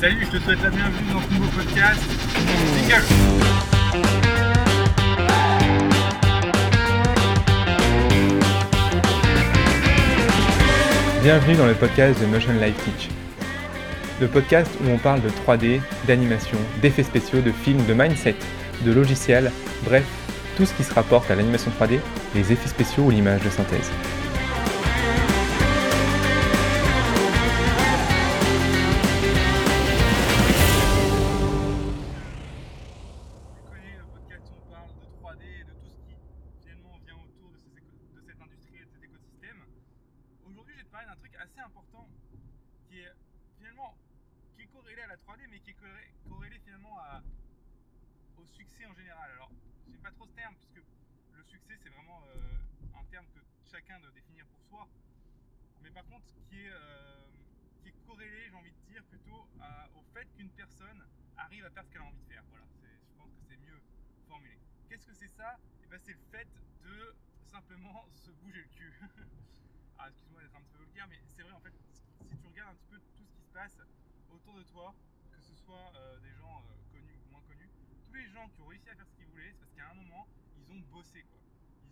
Salut, je te souhaite la bienvenue dans ce nouveau podcast. Bienvenue dans le podcast de Motion Life Teach. Le podcast où on parle de 3D, d'animation, d'effets spéciaux, de films, de mindset, de logiciels, bref, tout ce qui se rapporte à l'animation 3D, les effets spéciaux ou l'image de synthèse. Terme que chacun doit définir pour soi. Mais par contre, qui est, euh, qui est corrélé, j'ai envie de dire, plutôt au fait qu'une personne arrive à faire ce qu'elle a envie de faire. Voilà, je pense que c'est mieux formulé. Qu'est-ce que c'est ça? Eh ben, C'est le fait de simplement se bouger le cul. ah, excuse-moi d'être un petit peu vulgaire, mais c'est vrai en fait, si tu regardes un petit peu tout ce qui se passe autour de toi, que ce soit euh, des gens euh, connus ou moins connus, tous les gens qui ont réussi à faire ce qu'ils voulaient, c'est parce qu'à un moment, ils ont bossé quoi.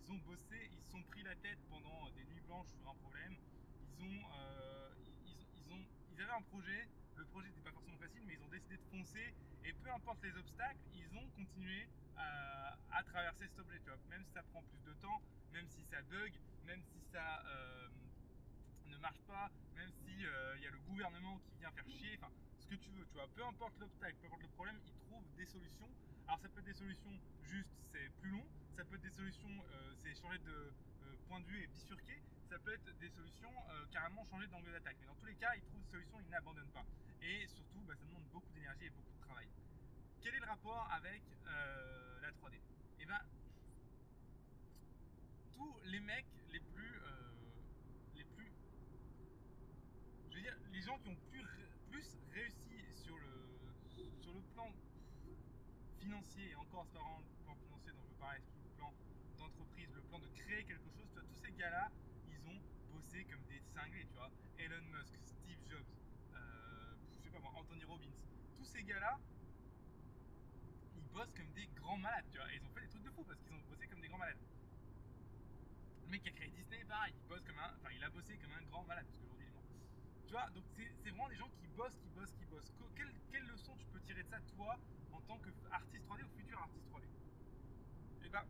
Ils ont bossé, ils se sont pris la tête pendant des nuits blanches sur un problème. Ils ont, euh, ils, ont, ils avaient un projet. Le projet n'était pas forcément facile, mais ils ont décidé de foncer. Et peu importe les obstacles, ils ont continué à, traverser cet objet. Tu vois. Même si ça prend plus de temps, même si ça bug, même si ça euh, ne marche pas, même si euh, il y a le gouvernement qui vient faire chier. Que tu veux. Tu vois. Peu importe l'obstacle, peu importe le problème, ils trouvent des solutions. Alors ça peut être des solutions juste, c'est plus long. Ça peut être des solutions, euh, c'est changer de euh, point de vue et bifurquer. Ça peut être des solutions euh, carrément changer d'angle d'attaque. Mais dans tous les cas, ils trouvent des solutions, ils n'abandonnent pas. Et surtout, bah, ça demande beaucoup d'énergie et beaucoup de travail. Quel est le rapport avec la 3D Eh ben, tous les mecs les plus, les plus, je veux dire, les gens qui ont plus, plus réussi sur le, sur le plan financier, et encore c'est pas vraiment le plan financier dont je veux le plan d'entreprise, le plan de créer quelque chose, tu tous ces gars-là, ils ont bossé comme des cinglés, tu vois. Elon Musk, Steve Jobs, euh, je sais pas moi, Anthony Robbins, tous ces gars-là, ils bossent comme des grands malades, tu vois. Ils ont fait des trucs de fou parce qu'ils ont bossé comme des grands malades. Le mec qui a créé Disney, pareil, il bosse comme un, enfin, il a bossé comme un grand malade parce qu'aujourd'hui. Tu vois, donc c'est vraiment des gens qui bossent, qui bossent, qui bossent. Quelle, quelle leçon tu peux tirer de ça, toi, en tant qu'artiste 3D ou futur artiste 3D Eh ben,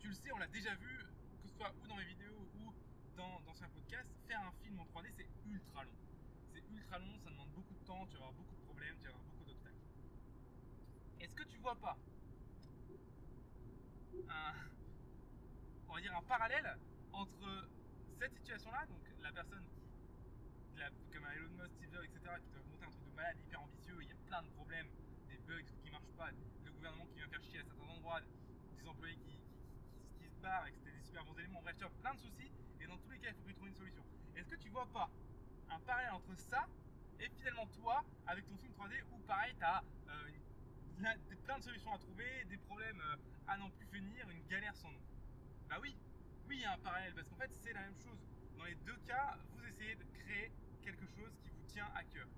tu le sais, on l'a déjà vu, que ce soit ou dans mes vidéos ou dans d'anciens podcasts, faire un film en 3D, c'est ultra long. C'est ultra long, ça demande beaucoup de temps, tu vas avoir beaucoup de problèmes, tu vas avoir beaucoup d'obstacles. Est-ce que tu vois pas un, on va dire un parallèle entre cette situation-là, donc la personne qui, comme un Elon Musk, Steve Jobs, etc., qui doivent monter un truc de malade hyper ambitieux, il y a plein de problèmes, des bugs qui marchent pas, le gouvernement qui vient faire chier à certains endroits, des employés qui, se barrent et que c'était des super bons éléments, bref, tu vois, plein de soucis, et dans tous les cas, il faut qu'ils trouvent une solution. Est-ce que tu vois pas un parallèle entre ça et finalement toi, avec ton film 3D, où pareil, tu as plein de solutions à trouver, des problèmes euh, à n'en plus finir, une galère sans nom? Bah oui, oui, il y a un parallèle, parce qu'en fait, c'est la même chose. Dans les deux cas, vous essayez de créer quelque chose qui vous tient à cœur.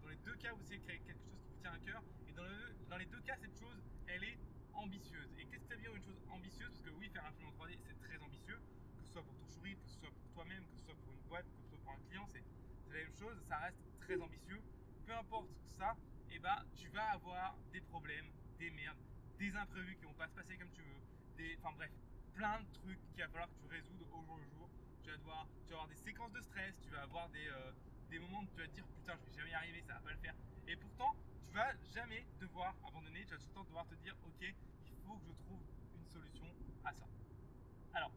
Dans les deux cas, vous essayez de créer quelque chose qui vous tient à cœur, et dans, le- dans les deux cas, cette chose, elle est ambitieuse. Et qu'est-ce que ça veut dire une chose ambitieuse? Parce que oui, faire un film en 3D, c'est très ambitieux, que ce soit pour ton sourire, que ce soit pour toi-même, que ce soit pour une boîte, que ce soit pour un client, c'est la même chose, ça reste très ambitieux. Peu importe ça, et ben, tu vas avoir des problèmes, des merdes, des imprévus qui vont pas se passer comme tu veux, enfin bref, plein de trucs qu'il va falloir que tu résoudes au jour le jour. Tu vas, avoir des séquences de stress, tu vas avoir des, euh, des moments où tu vas te dire putain, je vais jamais y arriver, ça va pas le faire. Et pourtant, tu vas jamais devoir abandonner, tu vas tout le temps devoir te dire ok, il faut que je trouve une solution à ça. Alors,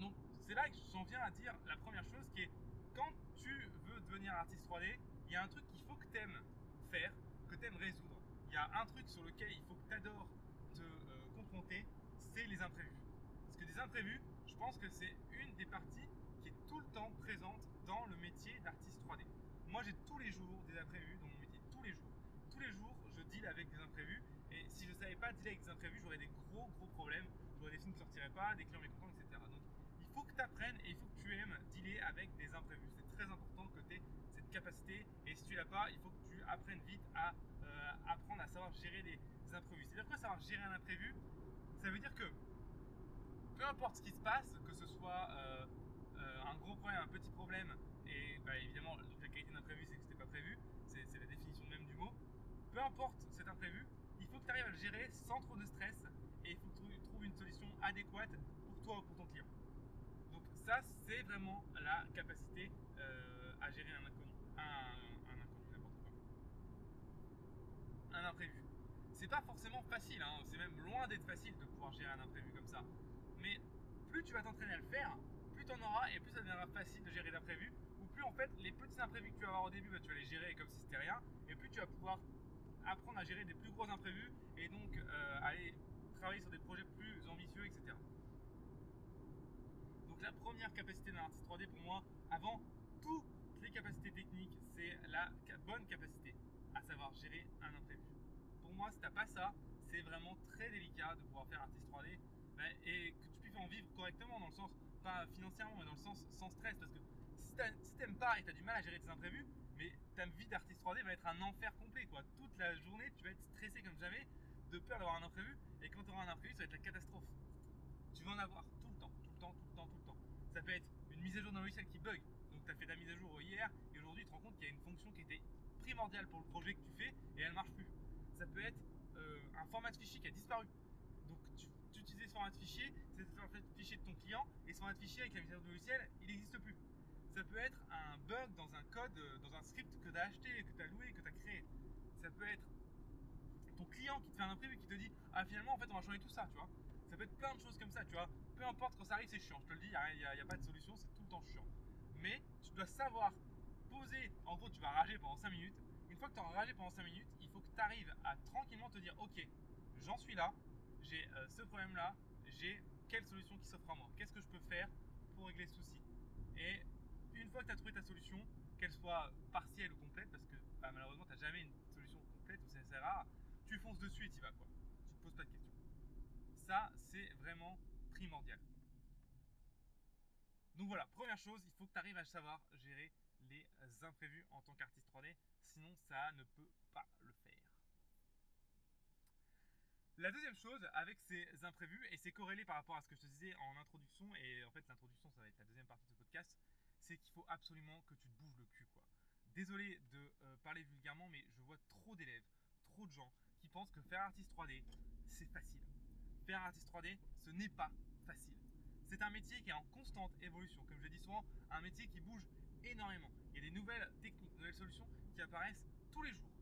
donc c'est là que j'en viens à dire la première chose qui est quand tu veux devenir artiste 3D, il y a un truc qu'il faut que tu aimes faire, que tu aimes résoudre. Il y a un truc sur lequel il faut que tu adores te euh, confronter, c'est les imprévus. Parce que des imprévus, pense que c'est une des parties qui est tout le temps présente dans le métier d'artiste 3D. Moi, j'ai tous les jours des imprévus dans mon métier, tous les jours. Tous les jours, je deal avec des imprévus. Et si je savais pas dealer avec des imprévus, j'aurais des gros, gros problèmes. J'aurais des films qui sortiraient pas, des clients mécontents, etc. Donc, il faut que tu apprennes et il faut que tu aimes dealer avec des imprévus. C'est très important que tu aies cette capacité. Et si tu l'as pas, il faut que tu apprennes vite à euh, apprendre à savoir gérer des imprévus. C'est-à-dire quoi savoir gérer un imprévu Ça veut dire que peu importe ce qui se passe, que ce soit euh, euh, un gros problème, un petit problème, et bah, évidemment la qualité d'imprévu c'est que c'était pas prévu, c'est la définition même du mot. Peu importe cet imprévu, il faut que tu arrives à le gérer sans trop de stress et il faut que tu trouves une solution adéquate pour toi ou pour ton client. Donc ça c'est vraiment la capacité à gérer un inconnu, un, inconnu n'importe quoi, un imprévu c'est pas forcément facile, hein. c'est même loin d'être facile de pouvoir gérer un imprévu comme ça. Mais plus tu vas t'entraîner à le faire, plus tu en auras et plus ça deviendra facile de gérer l'imprévu. Ou plus en fait les petits imprévus que tu vas avoir au début, bah, tu vas les gérer comme si c'était rien. Et plus tu vas pouvoir apprendre à gérer des plus gros imprévus et donc euh, aller travailler sur des projets plus ambitieux, etc. Donc la première capacité d'un artiste 3D pour moi, avant toutes les capacités techniques, c'est la bonne capacité à savoir gérer un imprévu moi, si t'as pas ça, c'est vraiment très délicat de pouvoir faire artiste 3D ben, et que en vivre correctement dans le sens, pas financièrement, mais dans le sens sans stress. Parce que si t'aimes pas et t'as du mal à gérer tes imprévus, mais ta vie d'artiste 3D va être un enfer complet. Quoi. Toute la journée, tu vas être stressé comme jamais de peur d'avoir un imprévu. Et quand tu auras un imprévu, ça va être la catastrophe. Tu vas en avoir tout le temps, tout le temps, tout le temps, tout le temps. Ça peut être une mise à jour d'un logiciel qui bug. Donc tu as fait ta mise à jour hier et aujourd'hui tu te rends compte qu'il y a une fonction qui était primordiale pour le projet que tu fais et elle marche plus ça peut être euh, un format de fichier qui a disparu. Ce format de fichier, c'est format de fichier de ton client, et format de fichier avec la mise à logiciel, il n'existe plus. Ça peut être un bug dans un code, euh, dans un script que tu as acheté, que tu as loué, que tu as créé. Ça peut être ton client qui te fait un imprévu qui te dit Ah finalement en fait on va changer tout ça, tu vois. Ça peut être plein de choses comme ça, tu vois. Peu importe quand ça arrive, c'est chiant. Je te le dis, il n'y a, a, pas de solution, c'est tout le temps chiant. Mais tu dois savoir poser, en gros tu vas rager pendant 5 minutes, une fois que tu auras ragé pendant 5 minutes, il faut que tu arrives à tranquillement te dire Ok, j'en suis là, j'ai euh, ce problème là, j'ai quelle solution qui s'offre à moi? Qu'est-ce que je peux faire pour régler ce souci? Et une fois que tu as trouvé ta solution, qu'elle soit partielle ou complète, parce que bah, malheureusement tu n'as jamais une solution complète ou c'est rare, tu fonces dessus et tu vas quoi. Tu te poses pas de questions. Ça, c'est vraiment primordial. Donc voilà, première chose, il faut que tu arrives à savoir gérer les imprévus en tant qu'artiste 3D sinon ça ne peut pas le faire. La deuxième chose avec ces imprévus, et c'est corrélé par rapport à ce que je te disais en introduction, et en fait l'introduction ça va être la deuxième partie de ce podcast, c'est qu'il faut absolument que tu te bouges le cul quoi. Désolé de euh, parler vulgairement, mais je vois trop d'élèves, trop de gens qui pensent que faire artiste 3D, c'est facile. Faire artiste 3D, ce n'est pas facile. C'est un métier qui est en constante évolution. Comme je le dis souvent, un métier qui bouge énormément. Il y a des nouvelles techniques, nouvelles solutions qui apparaissent tous les jours.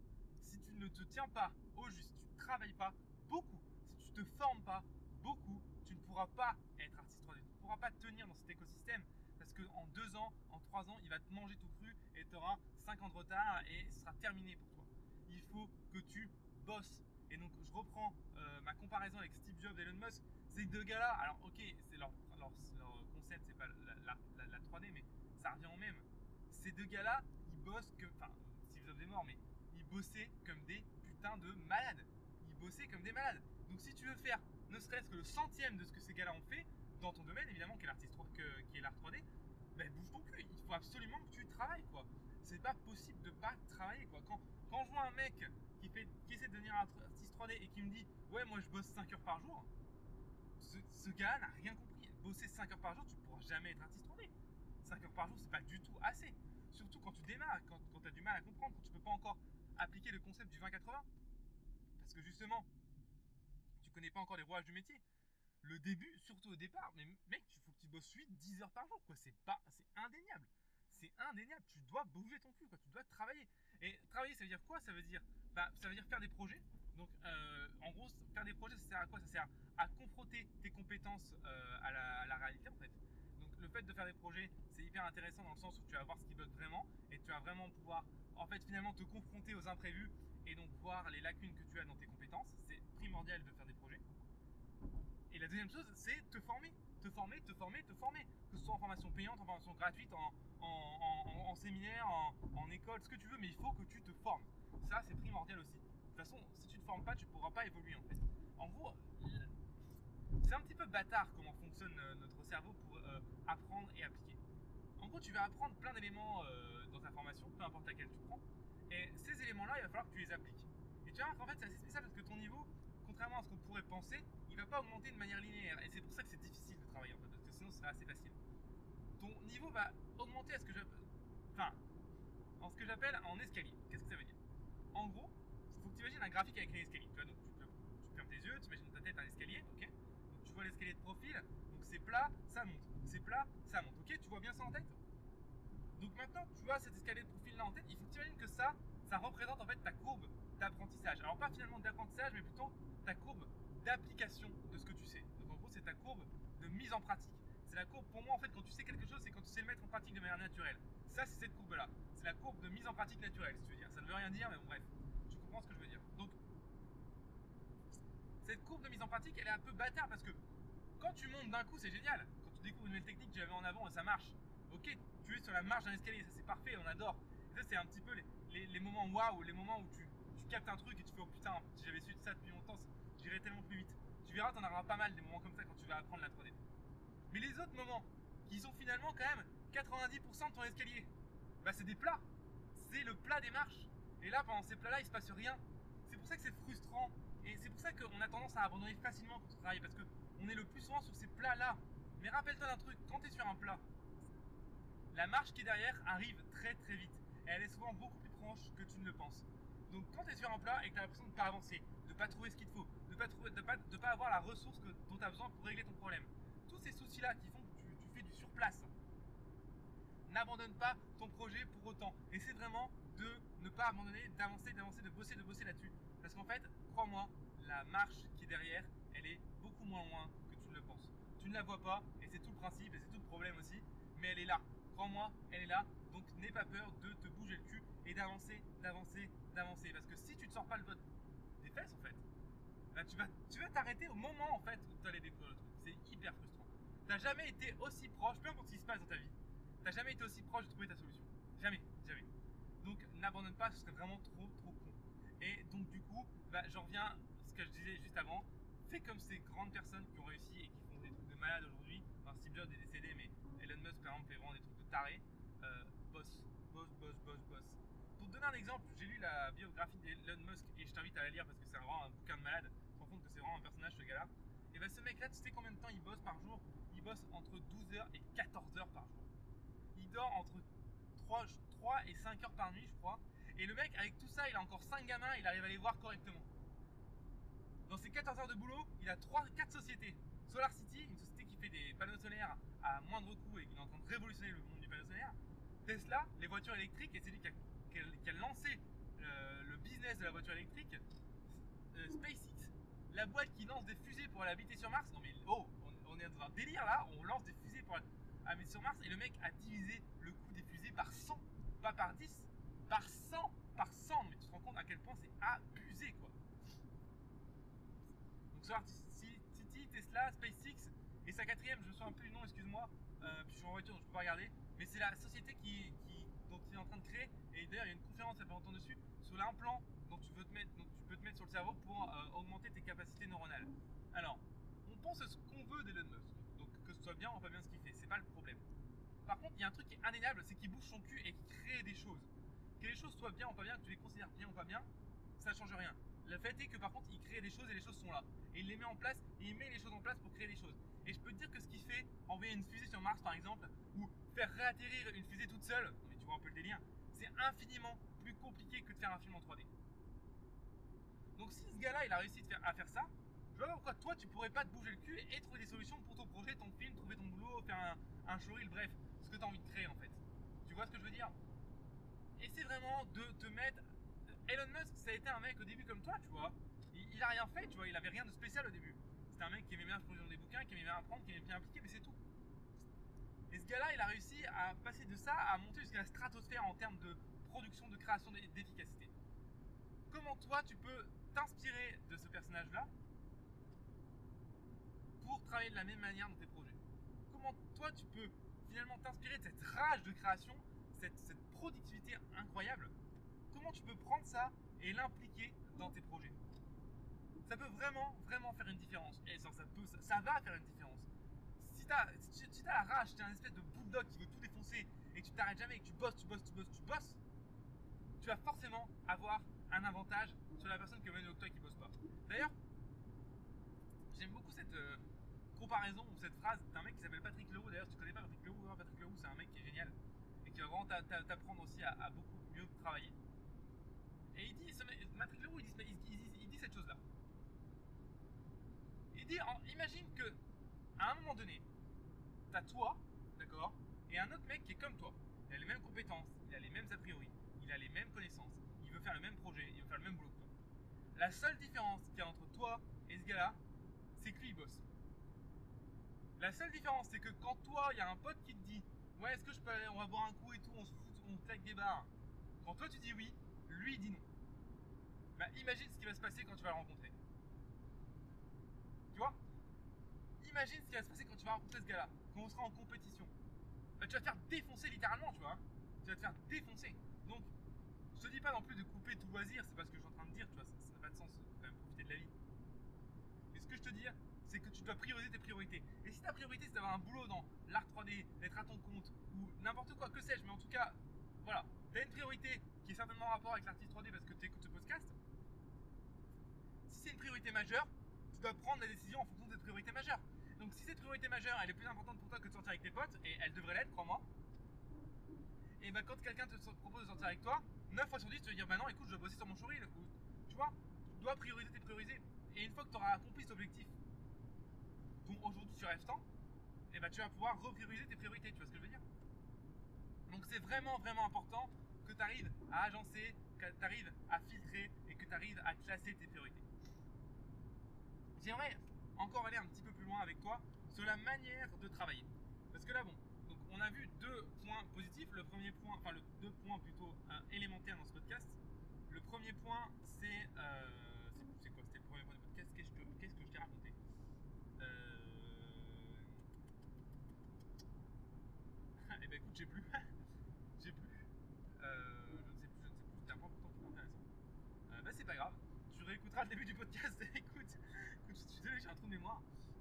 Si tu ne te tiens pas au juste, tu ne travailles pas si tu ne te formes pas beaucoup, tu ne pourras pas être artiste 3D. Tu ne pourras pas tenir dans cet écosystème parce qu'en deux ans, en trois ans, il va te manger tout cru et tu auras 5 ans de retard et ce sera terminé pour toi. Il faut que tu bosses. Et donc, je reprends euh, ma comparaison avec Steve Jobs et Elon Musk. Ces deux gars-là, alors ok, c'est leur, leur, leur, concept, c'est pas la, la 3D, mais ça revient au même. Ces deux gars-là, ils bossent que. Enfin, Steve Jobs est mort, mais ils bossaient comme des putains de malades. Bossaient comme des malades. Donc si tu veux faire ne serait-ce que le centième de ce que ces gars-là ont fait, dans ton domaine évidemment, qui est l'artiste l'art 3D, ben bouge ton cul. Il faut absolument que tu travailles quoi. C'est pas possible de pas travailler quoi. Quand, quand je vois un mec qui, fait, qui essaie de devenir artiste 3D et qui me dit ouais moi je bosse 5 heures par jour, ce, ce gars n'a rien compris. Bosser 5 heures par jour, tu pourras jamais être artiste 3D. 5 heures par jour, c'est pas du tout assez. Surtout quand tu démarres, quand, tu as du mal à comprendre, quand tu peux pas encore appliquer le concept du 20-80. Parce que justement, tu connais pas encore les rouages du métier. Le début, surtout au départ, mais mec, il faut que tu bosses 8-10 heures par jour, quoi. C'est pas, c'est indéniable. C'est indéniable. Tu dois bouger ton cul. Tu dois travailler. Et travailler, ça veut dire quoi? Ça veut dire, bah, ça veut dire faire des projets. Donc, euh, en gros, faire des projets, ça sert à quoi? Ça sert à confronter tes compétences euh, à, la, réalité, en fait le fait de faire des projets, c'est hyper intéressant dans le sens où tu vas voir ce qui bug vraiment et tu vas vraiment pouvoir, en fait, finalement, te confronter aux imprévus et donc voir les lacunes que tu as dans tes compétences. C'est primordial de faire des projets. Et la deuxième chose, c'est te former. Te former, te former, te former. Que ce soit en formation payante, en formation gratuite, en, séminaire, en, école, ce que tu veux, mais il faut que tu te formes. Ça, c'est primordial aussi. De toute façon, si tu ne te formes pas, tu ne pourras pas évoluer en fait. En gros, c'est un petit peu bâtard comment fonctionne euh, notre cerveau pour euh, apprendre et appliquer. En gros, tu vas apprendre plein d'éléments euh, dans ta formation, peu importe laquelle tu prends. Et ces éléments-là, il va falloir que tu les appliques. Et tu vas voir qu'en fait, c'est assez spécial parce que ton niveau, contrairement à ce qu'on pourrait penser, il va pas augmenter de manière linéaire. Et c'est pour ça que c'est difficile de travailler en fait, parce que sinon, ce serait assez facile. Ton niveau va augmenter en ce que j'appelle en escalier. Qu'est-ce que ça veut dire? En gros, il faut que tu imagines un graphique avec un escalier. Tu donc tu, fermes tes yeux, tu imagines ta tête un escalier, ok? Donc tu vois l'escalier de profil, donc c'est plat, ça monte. C'est plat, ça monte, ok? Tu vois bien ça en tête? Donc maintenant, tu vois cet escalier de profil là en tête, il faut que tu imagines que ça, ça représente en fait ta courbe d'apprentissage. Alors pas finalement d'apprentissage, mais plutôt ta courbe d'application de ce que tu sais. Donc en gros, c'est ta courbe de mise en pratique. C'est la courbe, pour moi en fait, quand tu sais quelque chose, c'est quand tu sais le mettre en pratique de manière naturelle. Ça, c'est cette courbe-là. C'est la courbe de mise en pratique naturelle, si tu veux dire. Ça ne veut rien dire, mais bon, bref. Tu comprends ce que je veux dire. Donc, cette courbe de mise en pratique, elle est un peu bâtard parce que quand tu montes d'un coup, c'est génial. Quand tu découvres une nouvelle technique, tu la mets en avant et ça marche. Ok, sur la marge d'un escalier, ça c'est parfait, on adore. ça, c'est un petit peu les, moments waouh, les moments où tu, tu, captes un truc et tu fais oh putain, si j'avais su ça depuis longtemps, j'irais tellement plus vite. Tu verras, t'en auras pas mal des moments comme ça quand tu vas apprendre la 3D. Mais les autres moments, qui sont finalement quand même 90% de ton escalier, bah c'est des plats. C'est le plat des marches. Et là, pendant ces plats-là, il se passe rien. C'est pour ça que c'est frustrant. Et c'est pour ça qu'on a tendance à abandonner facilement quand on travaille. Parce qu'on est le plus souvent sur ces plats-là. Mais rappelle-toi d'un truc, quand tu es sur un plat, la marche qui est derrière arrive très très vite. Et elle est souvent beaucoup plus proche que tu ne le penses. Donc quand tu es sur un plat et que tu as l'impression de ne pas avancer, de ne pas trouver ce qu'il te faut, de ne pas, avoir la ressource que, dont tu as besoin pour régler ton problème, tous ces soucis-là qui font que tu, tu fais du surplace, n'abandonne pas ton projet pour autant. Et c'est vraiment de ne pas abandonner, d'avancer, d'avancer, de bosser, de bosser là-dessus. Parce qu'en fait, crois-moi, la marche qui est derrière, elle est beaucoup moins loin que tu ne le penses. Tu ne la vois pas, et c'est tout le principe, et c'est tout le problème aussi, mais elle est là. Crois-moi, elle est là. Donc n'aie pas peur de te bouger le cul et d'avancer, d'avancer, d'avancer. Parce que si tu ne sors pas le doigt des fesses, en fait, bah, tu vas tu vas t'arrêter au moment en fait où tu allais découvrir le truc. C'est hyper frustrant. Tu n'as jamais été aussi proche, peu importe ce qui se passe dans ta vie, T'as jamais été aussi proche de trouver ta solution. Jamais, jamais. Donc n'abandonne pas, ce serait vraiment trop, trop con. Et donc du coup, bah, j'en reviens à ce que je disais juste avant. Fais comme ces grandes personnes qui ont réussi et qui font des trucs de malade aujourd'hui. Enfin, Steve Jobs est décédé, mais Musk par exemple fait vraiment des trucs de taré. Euh, boss, boss, boss, boss. Pour te donner un exemple, j'ai lu la biographie d'Elon Musk et je t'invite à la lire parce que c'est vraiment un bouquin de malade. Tu te rends compte que c'est vraiment un personnage ce gars-là. Et bah ce mec-là, tu sais combien de temps il bosse par jour? Il bosse entre 12h et 14h par jour il dort entre 3, 3 et 5 heures par nuit, je crois. Et le mec, avec tout ça, il a encore 5 gamins, il arrive à les voir correctement. Dans ses 14 heures de boulot, il a 3, 4 sociétés. Solar City, une société fait des panneaux solaires à moindre coût et qui est en train de révolutionner le monde du panneau solaire. Tesla, les voitures électriques, et c'est lui qui a, lancé euh, le business de la voiture électrique. Euh, SpaceX, la boîte qui lance des fusées pour aller habiter sur Mars. Non mais oh, on, est dans un délire là, on lance des fusées pour aller mettre sur Mars et le mec a divisé le coût des fusées par 100, pas par 10, par 100, par 100. Mais tu te rends compte à quel point c'est abusé quoi. Donc Solar City, Tesla, SpaceX et sa quatrième, je me souviens plus du nom, excuse-moi, euh, je suis en voiture donc je peux pas regarder, mais c'est la société qui, dont il est en train de créer et d'ailleurs il y a une conférence il y a pas longtemps dessus sur l'implant dont tu, veux te mettre, dont tu peux te mettre sur le cerveau pour euh, augmenter tes capacités neuronales. Alors, on pense à ce qu'on veut d'Elon Musk que ce soit bien ou pas bien ce qu'il fait, c'est pas le problème. Par contre, il y a un truc qui est indéniable, c'est qu'il bouge son cul et qu'il crée des choses. Que les choses soient bien ou pas bien, que tu les considères bien ou pas bien, ça change rien. Le fait est que par contre, il crée des choses et les choses sont là. Et il les met en place et il met les choses en place pour créer des choses. Et je peux te dire que ce qu'il fait, envoyer une fusée sur Mars par exemple, ou faire réatterrir une fusée toute seule, mais tu vois un peu le délire, c'est infiniment plus compliqué que de faire un film en 3D. Donc si ce gars-là, il a réussi à faire ça, je vois pourquoi toi tu pourrais pas te bouger le cul et trouver des solutions pour ton projet, ton film, trouver ton boulot, faire un, un showreel, bref, ce que tu as envie de créer en fait. Tu vois ce que je veux dire? Et vraiment de te mettre. Elon Musk, ça a été un mec au début comme toi, tu vois. Il, a rien fait, tu vois, il avait rien de spécial au début. C'était un mec qui aimait bien produire des bouquins, qui aimait bien apprendre, qui aimait bien appliquer, mais c'est tout. Et ce gars-là, il a réussi à passer de ça à monter jusqu'à la stratosphère en termes de production, de création, d'efficacité. Comment toi, tu peux t'inspirer de ce personnage-là pour travailler de la même manière dans tes projets? Comment toi tu peux finalement t'inspirer de cette rage de création, cette, productivité incroyable? Comment tu peux prendre ça et l'impliquer dans tes projets? Ça peut vraiment, vraiment faire une différence. Et ça, va faire une différence. Si tu as, si, la rage, tu es un espèce de bulldog qui veut tout défoncer jamais et que tu bosses, tu bosses, tu bosses, tu bosses, tu vas forcément avoir un avantage sur la personne que toi et qui bosse pas. D'ailleurs, j'aime beaucoup cette euh, comparaison ou cette phrase d'un mec qui s'appelle Patrick Leroux. D'ailleurs, si tu connais pas Patrick Leroux, Patrick Leroux, c'est un mec qui est génial et qui va vraiment t'a- t'a- t'apprendre aussi à, beaucoup mieux travailler. Et il dit, Patrick Leroux, il dit- il dit cette chose-là. Imagine que à un moment donné, t'as toi, d'accord, et un autre mec qui est comme toi. Il a les mêmes compétences, il a les mêmes a priori, il a les mêmes connaissances, il veut faire le même projet, il veut faire le même boulot que toi. La seule différence qu'il y a entre toi et ce gars-là, c'est que lui bosse. La seule différence, c'est que quand toi, il y a un pote qui te dit Ouais, est-ce que je peux aller, on va boire un coup et tout, on se fout, on claque des barres. Quand toi tu dis oui, lui il dit non. Bah imagine ce qui va se passer quand tu vas le rencontrer. Imagine ce qui va se passer quand tu vas rencontrer ce gars-là, quand on sera en compétition. Bah, tu vas te faire défoncer littéralement, tu vois. Tu vas te faire défoncer. Donc, je te dis pas non plus de couper tout loisir, c'est pas ce que je suis en train de dire, tu vois, ça n'a pas de sens, quand même profiter de la vie. Mais ce que je te dis, c'est que tu dois prioriser tes priorités. Et si ta priorité c'est d'avoir un boulot dans l'art 3D, d'être à ton compte, ou n'importe quoi, que sais-je, mais en tout cas, voilà, t'as une priorité qui est certainement en rapport avec l'artiste 3D parce que tu écoutes ce podcast. Si c'est une priorité majeure, dois prendre la décision en fonction de cette priorité majeure. Donc si cette priorité majeure elle est plus importante pour toi que de sortir avec tes potes, et elle devrait l'être, crois-moi, et bah quand quelqu'un te propose de sortir avec toi, 9 fois sur 10 tu vas dire bah non écoute je dois bosser sur mon showreel tu vois, tu dois prioriser tes priorités. Et une fois que tu auras accompli cet objectif dont aujourd'hui tu rêves tant, et bah tu vas pouvoir reprioriser tes priorités, tu vois ce que je veux dire? Donc c'est vraiment vraiment important que tu arrives à agencer, que tu arrives à filtrer et que tu arrives à classer tes priorités. J'aimerais encore aller un petit peu plus loin avec toi sur la manière de travailler. Parce que là, bon, donc on a vu deux points positifs. Le premier point, enfin, le, deux points plutôt euh, élémentaires dans ce podcast. Le premier point, c'est. euh, c'est- c'est quoi? C'était le premier point du podcast. Qu'est-ce que, qu'est-ce que je t'ai raconté? Euh... Eh ben écoute, j'ai plus. j'ai plus. Euh, je ne sais plus, je ne sais plus. C'était un point pourtant qui intéressant. Bah c'est pas grave. Tu réécouteras le début du podcast écoute, je suis désolé, j'ai un trou de mémoire.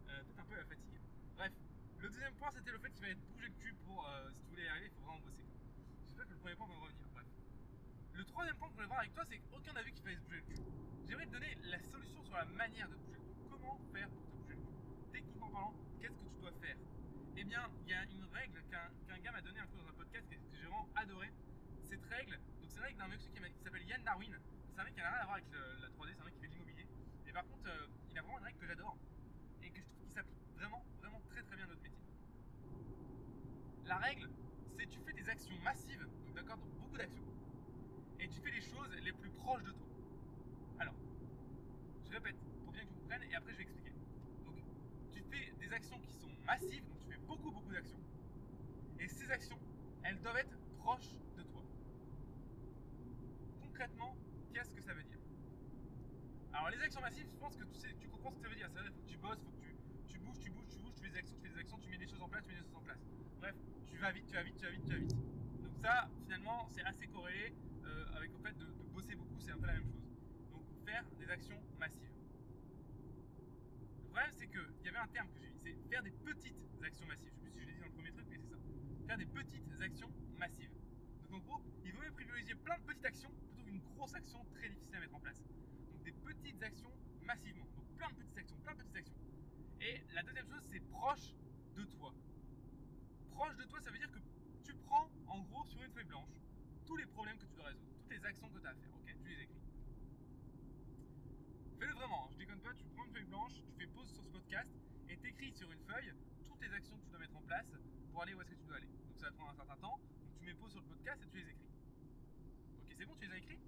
Euh, Peut-être un peu la fatigue. Bref, le deuxième point, c'était le fait qu'il fallait bouger le cul pour. euh, si tu voulais y arriver, il faut vraiment bosser. J'espère que le premier point va revenir. Bref. Le troisième point que je voulais voir avec toi, c'est qu'aucun n'a vu qu'il fallait se bouger le cul. J'aimerais te donner la solution sur la manière de bouger le cul. Comment faire pour te bouger le cul? Techniquement parlant, qu'est-ce que tu dois faire? Eh bien, il y a une règle qu'un qu'un gars m'a donnée un coup dans un podcast que, j'ai vraiment adoré. Cette règle, donc c'est une règle d'un monsieur qui, s'appelle Yann Darwin. C'est un mec qui n'a rien à voir avec la 3D, c'est un mec qui fait de l'immobilier. Et par contre, euh, il a vraiment une règle que j'adore et que je trouve qui s'applique vraiment, vraiment très très bien à notre métier. La règle, c'est tu fais des actions massives, donc d'accord, beaucoup d'actions, et tu fais les choses les plus proches de toi. Alors, je répète, pour bien que tu comprennes, et après je vais expliquer. Donc, tu fais des actions qui sont massives, donc tu fais beaucoup beaucoup d'actions, et ces actions, elles doivent être proches de toi. Concrètement, qu'est-ce que ça veut dire Alors les actions massives, je pense que tu comprends ce que ça veut dire. Ça veut dire faut que tu bosses, faut que tu, tu bouges, tu bouges, tu bouges, tu fais des actions, tu fais des actions, tu mets des choses en place, tu mets des choses en place. Bref, tu vas vite, tu vas vite, tu vas vite, tu vas vite. Donc ça, finalement, c'est assez corrélé euh, avec le fait de, bosser beaucoup, c'est un peu la même chose. Donc faire des actions massives. Le problème, c'est qu'il y avait un terme que j'ai mis, c'est faire des petites actions massives. Je sais plus si je l'ai dit dans le premier truc, mais c'est ça. Faire des petites actions massives. Donc en gros, il vaut mieux privilégier plein de petites actions plutôt qu'une grosse action très difficile à mettre en place. Petites actions massivement. Donc plein de petites actions, plein de petites actions. Et la deuxième chose, c'est proche de toi. Proche de toi, ça veut dire que tu prends en gros sur une feuille blanche tous les problèmes que tu dois résoudre, toutes les actions que tu as à faire, ok? Tu les écris. Fais-le vraiment, hein, je déconne pas, tu prends une feuille blanche, tu fais pause sur ce podcast et t'écris sur une feuille toutes les actions que tu dois mettre en place pour aller où est-ce que tu dois aller. Donc ça va prendre un certain temps, donc tu mets pause sur le podcast et tu les écris. Ok, c'est bon, tu les as écrits?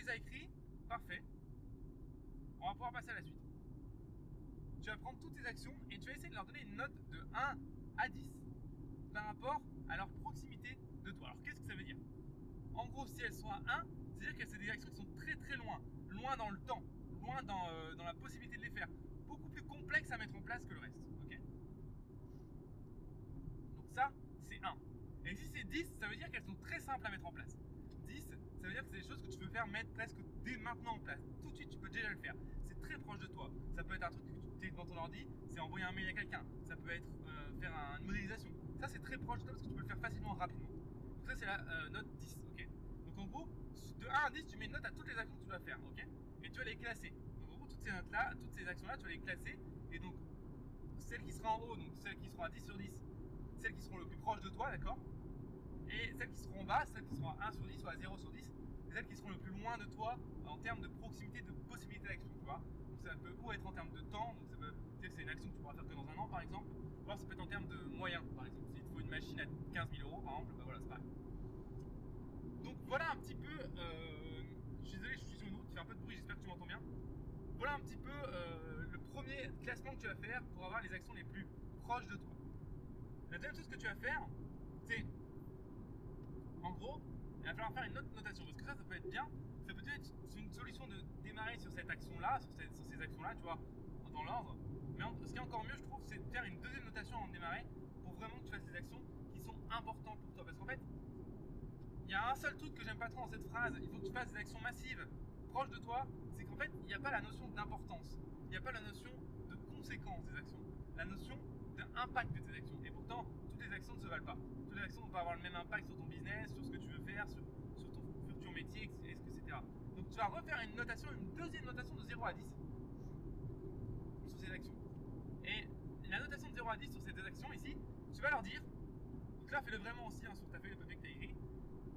Les as parfait. On va pouvoir passer à la suite. Tu vas prendre toutes tes actions et tu vas essayer de leur donner une note de 1 à 10 par rapport à leur proximité de toi. Alors qu'est-ce que ça veut dire? En gros, si elles sont à 1, c'est-à-dire que c'est des actions qui sont très très loin, loin dans le temps, loin dans, euh, dans la possibilité de les faire, beaucoup plus complexes à mettre en place que le reste. Ok? Donc ça, c'est 1. Et si c'est 10, ça veut dire qu'elles sont très simples à mettre en place. 10, ça veut dire que c'est des choses que tu peux faire mettre presque dès maintenant en place. Tout de suite, tu peux déjà le faire. C'est très proche de toi. Ça peut être un truc que tu es devant ton ordi, c'est envoyer un mail à quelqu'un. Ça peut être euh, faire un- une modélisation. Ça, c'est très proche de toi parce que tu peux c'est la euh, note 10, ok Donc en gros, de 1 à 10, tu mets une note à toutes les actions que tu dois faire, ok Et tu vas les classer. Donc en gros, toutes ces notes-là, toutes ces actions-là, tu vas les classer. Et donc, celles qui seront en haut, donc celles qui seront à 10 sur 10, celles qui seront le plus proches de toi, d'accord Et celles qui seront en bas, celles qui seront à 1 sur 10 ou à 0 sur 10, et celles qui seront le plus loin de toi en termes de proximité, de possibilité d'action, tu vois Donc ça peut ou être en termes de temps, donc ça peut dire que c'est une action que tu pourras faire que dans un an, par exemple, ou alors ça peut être en termes de moyens, par exemple. S'il te faut une machine à 15 000 euros, par exemple, bah voilà, c'est pareil. Donc voilà un petit peu. Euh, je suis désolé, je suis sur une route qui fait un peu de bruit, j'espère que tu m'entends bien. Voilà un petit peu euh, le premier classement que tu vas faire pour avoir les actions les plus proches de toi. La deuxième chose que tu vas faire, c'est. En gros, il va falloir faire une autre notation. Parce que ça, ça peut être bien. Ça peut être une solution de démarrer sur cette action-là, sur, ces actions-là, tu vois, dans l'ordre. Mais ce qui est encore mieux, je trouve, c'est de faire une deuxième notation de démarrer pour vraiment que tu fasses des actions qui sont importantes pour toi. Parce qu'en fait, il y a un seul truc que j'aime pas trop dans cette phrase, il faut que tu fasses des actions massives proches de toi, c'est qu'en fait, il n'y a pas la notion d'importance, il n'y a pas la notion de conséquence des actions, la notion d'impact de tes actions. Et pourtant, les actions ne se valent pas. Toutes les actions ne vont pas avoir le même impact sur ton business, sur ce que tu veux faire, sur, ton futur métier, etc. Donc tu vas refaire une notation, une deuxième notation de 0 à 10 sur ces actions. Et la notation de 0 à 10 sur ces deux actions ici, tu vas leur dire, donc là fais-le vraiment aussi hein, sur ta feuille de papier que tu as écrit,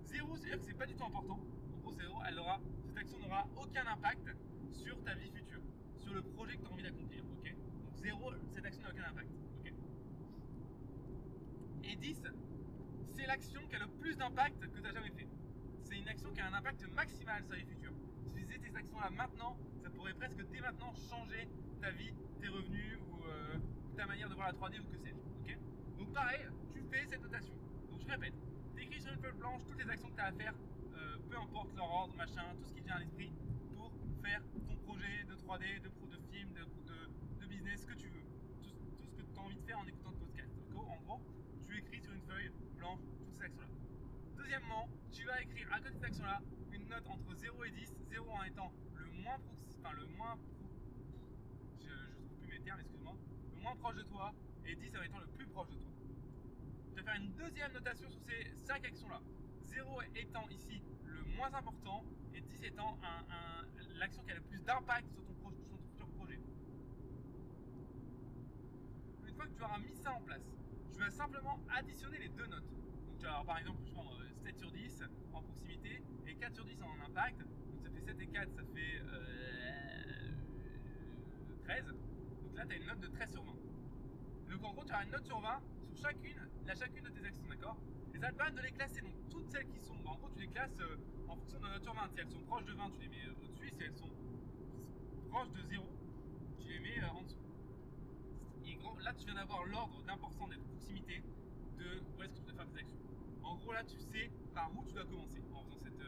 0 c'est-à-dire que c'est pas du tout important, en gros 0, elle aura, cette action n'aura aucun impact sur ta vie future, sur le projet que tu as envie d'accomplir, ok? Donc 0, cette action n'a aucun impact, Et 10, c'est l'action qui a le plus d'impact que tu as jamais fait. C'est une action qui a un impact maximal sur la vie future. Si tu faisais tes actions là maintenant, ça pourrait presque dès maintenant changer ta vie, tes revenus ou euh, ta manière de voir la 3D ou que sais-je. Donc pareil, tu fais cette notation. Donc je répète, tu écris sur une feuille blanche toutes les actions que tu as à faire, euh, peu importe leur ordre, machin, tout ce qui vient à l'esprit pour faire ton projet de 3D, de, pro, de film, de, business, ce que tu veux. Tout, ce que tu as envie de faire en écoutant le podcast. En gros, tu écris sur une feuille blanche toutes ces actions-là. Deuxièmement, tu vas écrire à côté de cette action-là une note entre 0 et 10, 0 en étant le moins, enfin, le moins je, je trouve plus mes termes, excuse-moi, le moins proche de toi et 10 en étant le plus proche de toi. Tu vas faire une deuxième notation sur ces 5 actions-là. 0 étant ici le moins important et 10 étant un, l'action qui a le plus d'impact sur, ton ton futur projet. Une fois que tu auras mis ça en place, tu vas simplement additionner les deux notes. Donc tu vas avoir par exemple, je 7 sur 10 en proximité et 4 sur 10 en impact. Donc ça fait 7 et 4, ça fait euh, 13. Donc là, tu as une note de 13 sur 20. Donc en gros, tu as une note sur 20 sur chacune, la chacune de tes actions, d'accord? Et ça de les classer. Donc toutes celles qui sont, en gros, tu les classes euh, en fonction de la note sur 20. Si elles sont proches de 20, tu les mets euh, au-dessus. Si elles sont proches de 0, tu les mets euh, en dessous. Et là, tu viens d'avoir l'ordre d'importance de proximité de où est-ce que tu dois faire tes actions. En gros, là, tu sais par où tu commencer en faisant cette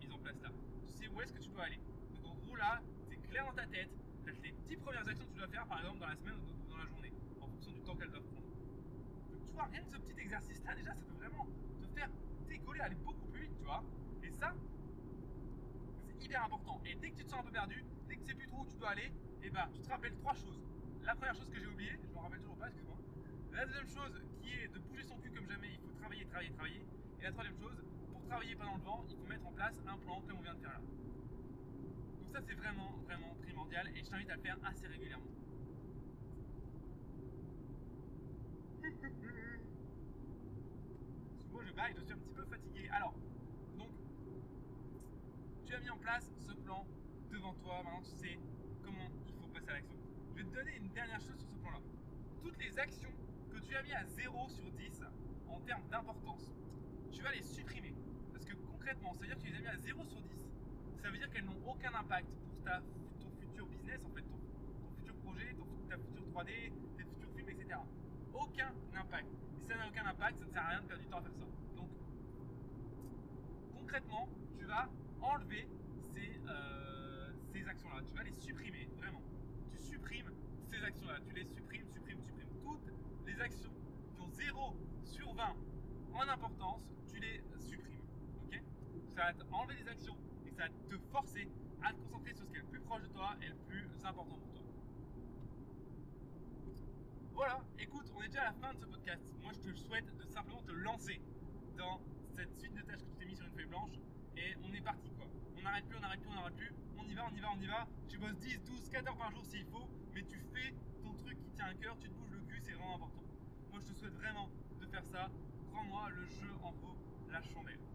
mise en place là. Tu sais où est-ce que tu dois aller. Donc en gros, là, c'est clair dans ta tête. Tu les 10 premières actions que tu dois faire, par exemple, dans la semaine ou dans la journée du temps qu'elles doivent prendre. Donc, tu vois, rien que ce petit exercice-là, déjà, ça peut vraiment te faire décoller, aller beaucoup plus vite, tu vois. Et ça, c'est hyper important. Et dès que tu te sens un peu perdu, dès que tu sais plus trop où tu dois aller, et eh ben, tu te rappelles trois choses. La première chose que j'ai oubliée, je me rappelle toujours pas, excuse-moi. La deuxième chose qui est de bouger son cul comme jamais, il faut travailler, travailler, travailler. Et la troisième chose, travailler pas dans le vent, il faut mettre en place un plan comme on vient de faire là. Donc ça c'est vraiment, vraiment primordial et je t'invite à le faire assez régulièrement. Moi je baille, je suis un petit peu fatigué. Alors, donc, tu as mis en place ce plan devant toi. Maintenant, tu sais comment il faut passer à l'action. Je vais te donner une dernière chose sur ce plan-là. Toutes les actions que tu as mis à 0 sur 10 en termes d'importance, tu vas les supprimer. Concrètement, ça veut dire que tu les as mis à 0 sur 10. Ça veut dire qu'elles n'ont aucun impact pour ta, ton futur business, en fait, ton, futur projet, ta future 3D, tes futurs films, etc aucun impact. Si ça n'a aucun impact, ça ne sert à rien de perdre du temps à faire ça. Donc, concrètement, tu vas enlever ces, euh, ces actions-là. Tu vas les supprimer, vraiment. Tu supprimes ces actions-là. Tu les supprimes, supprimes, supprimes. Toutes les actions qui ont 0 sur 20 en importance, tu les supprimes. Ok Ça va enlever les actions et ça va te forcer à te concentrer sur ce qui est le plus proche de toi et le plus important pour toi. Voilà, écoute, on est déjà à la fin de ce podcast. Moi, je te souhaite de simplement te lancer dans cette suite de tâches que tu t'es mis sur une feuille blanche et on est parti quoi. On n'arrête plus, on n'arrête plus, on n'arrête plus, on y va, on y va, on y va. Tu bosses 10, 12, 14 heures par jour s'il faut, mais tu fais ton truc qui tient à cœur, tu te bouges le cul, c'est vraiment important. Moi je te souhaite vraiment de faire ça. Crois-moi, le jeu en vaut la chandelle.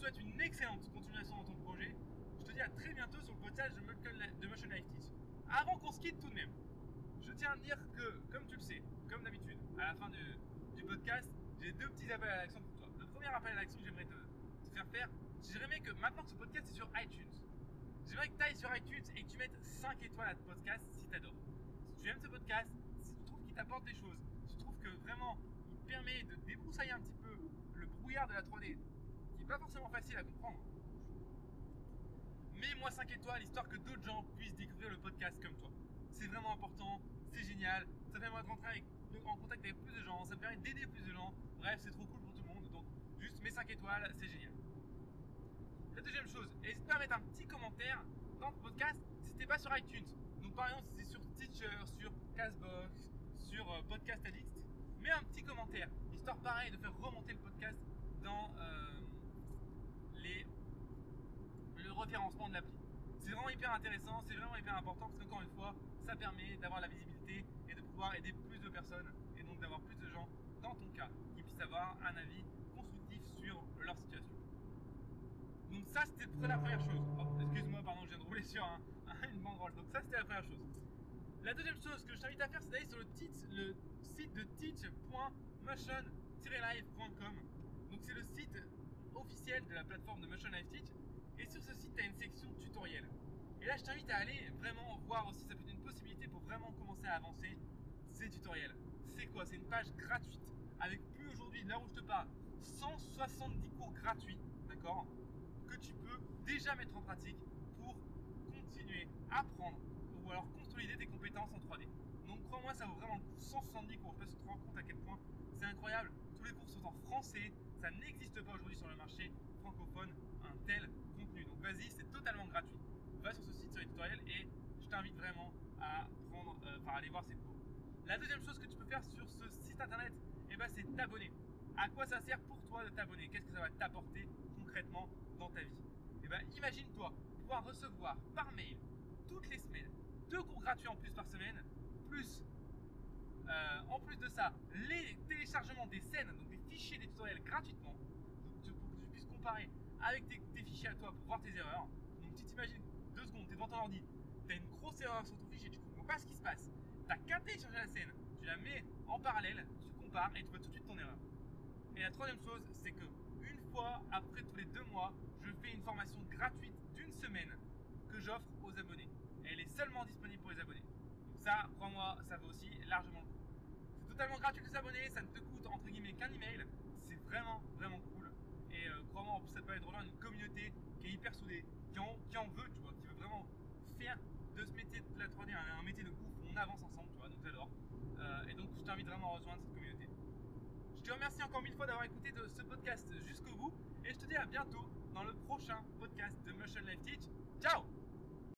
Te souhaite une excellente continuation dans ton projet. Je te dis à très bientôt sur le podcast de Motion Life Teach. Avant qu'on se quitte tout de même, je tiens à dire que, comme tu le sais, comme d'habitude, à la fin du podcast, j'ai deux petits appels à l'action pour toi. Le premier appel à l'action que j'aimerais te, faire faire, j'aimerais que maintenant que ce podcast est sur iTunes, j'aimerais que tu ailles sur iTunes et que tu mettes 5 étoiles à ce podcast si tu adores. Si tu aimes ce podcast, si tu trouves qu'il t'apporte des choses, si tu trouves que vraiment il permet de débroussailler un petit peu le brouillard de la 3D, qui n'est pas forcément facile à comprendre, mets-moi 5 étoiles histoire que d'autres gens puissent découvrir le podcast comme toi. C'est vraiment important, c'est génial, ça permet de rentrer en contact avec plus de gens, ça me permet d'aider plus de gens, bref, c'est trop cool pour tout le monde, donc juste mets 5 étoiles, c'est génial. La deuxième chose, n'hésite pas à mettre un petit commentaire dans le podcast si t'es pas sur iTunes. Donc par exemple, si c'est sur Teacher, sur Castbox, sur euh, Podcast Addict, mets un petit commentaire, histoire pareil de faire remonter le podcast dans euh, référencement de l'appli. C'est vraiment hyper intéressant, c'est vraiment hyper important parce qu'encore une fois, ça permet d'avoir la visibilité et de pouvoir aider plus de personnes et donc d'avoir plus de gens dans ton cas qui puissent avoir un avis constructif sur leur situation. Donc ça c'était la première chose. Oh, excuse-moi, pardon, je viens de rouler sur un, une banderole. Donc ça c'était la première chose. La deuxième chose que je t'invite à faire, c'est d'aller sur le, le site de teach.motion-live.com. Donc c'est le site officiel de la plateforme de Motion Live Teach. Et sur ce site, tu as une section tutoriel. Et là, je t'invite à aller vraiment voir aussi, ça peut être une possibilité pour vraiment commencer à avancer ces tutoriels. C'est quoi? C'est une page gratuite avec plus aujourd'hui, là où je te parle, 170 cours gratuits, d'accord? Que tu peux déjà mettre en pratique pour continuer à apprendre ou alors consolider tes compétences en 3D. Donc crois-moi, ça vaut vraiment le coup. 170 cours, je sais pas tu te rends compte à quel point c'est incroyable. Tous les cours sont en français, ça n'existe pas aujourd'hui sur le marché francophone un tel contenu. Donc vas-y, c'est totalement gratuit. Va sur ce site sur les tutoriels et je t'invite vraiment à prendre, euh, enfin, aller voir ces cours. La deuxième chose que tu peux faire sur ce site internet, eh ben, c'est t'abonner. À quoi ça sert pour toi de t'abonner? Qu'est-ce que ça va t'apporter concrètement dans ta vie? Eh ben, imagine-toi pouvoir recevoir par mail toutes les semaines deux cours gratuits en plus par semaine, plus euh, en plus de ça, les téléchargements des scènes, donc des fichiers des tutoriels gratuitement, donc pour que tu puisses comparer avec tes, fichiers à toi pour voir tes erreurs. Donc tu t'imagines secondes, tu es devant ton ordi, tu as une grosse erreur sur ton fichier, tu comprends pas ce qui se passe, tu as qu'à télécharger la scène, tu la mets en parallèle, tu compares et tu vois tout de suite ton erreur. Et la troisième chose, c'est que une fois après tous les deux mois, je fais une formation gratuite d'une semaine que j'offre aux abonnés. elle est seulement disponible pour les abonnés. Donc ça, crois-moi, ça vaut aussi largement le coup. C'est totalement gratuit de s'abonner, ça ne te coûte entre guillemets qu'un email. C'est vraiment, vraiment cool. Et euh, crois-moi, en plus, ça te permet de rejoindre une communauté qui est hyper soudée, qui en, qui en veut, tu vois, de ce métier de la 3D un, métier de ouf. On avance ensemble, tu vois, donc j'adore. Euh, et donc, je t'invite vraiment à rejoindre cette communauté. Je te remercie encore mille fois d'avoir écouté ce podcast jusqu'au bout. Et je te dis à bientôt dans le prochain podcast de Motion Life Teach. Ciao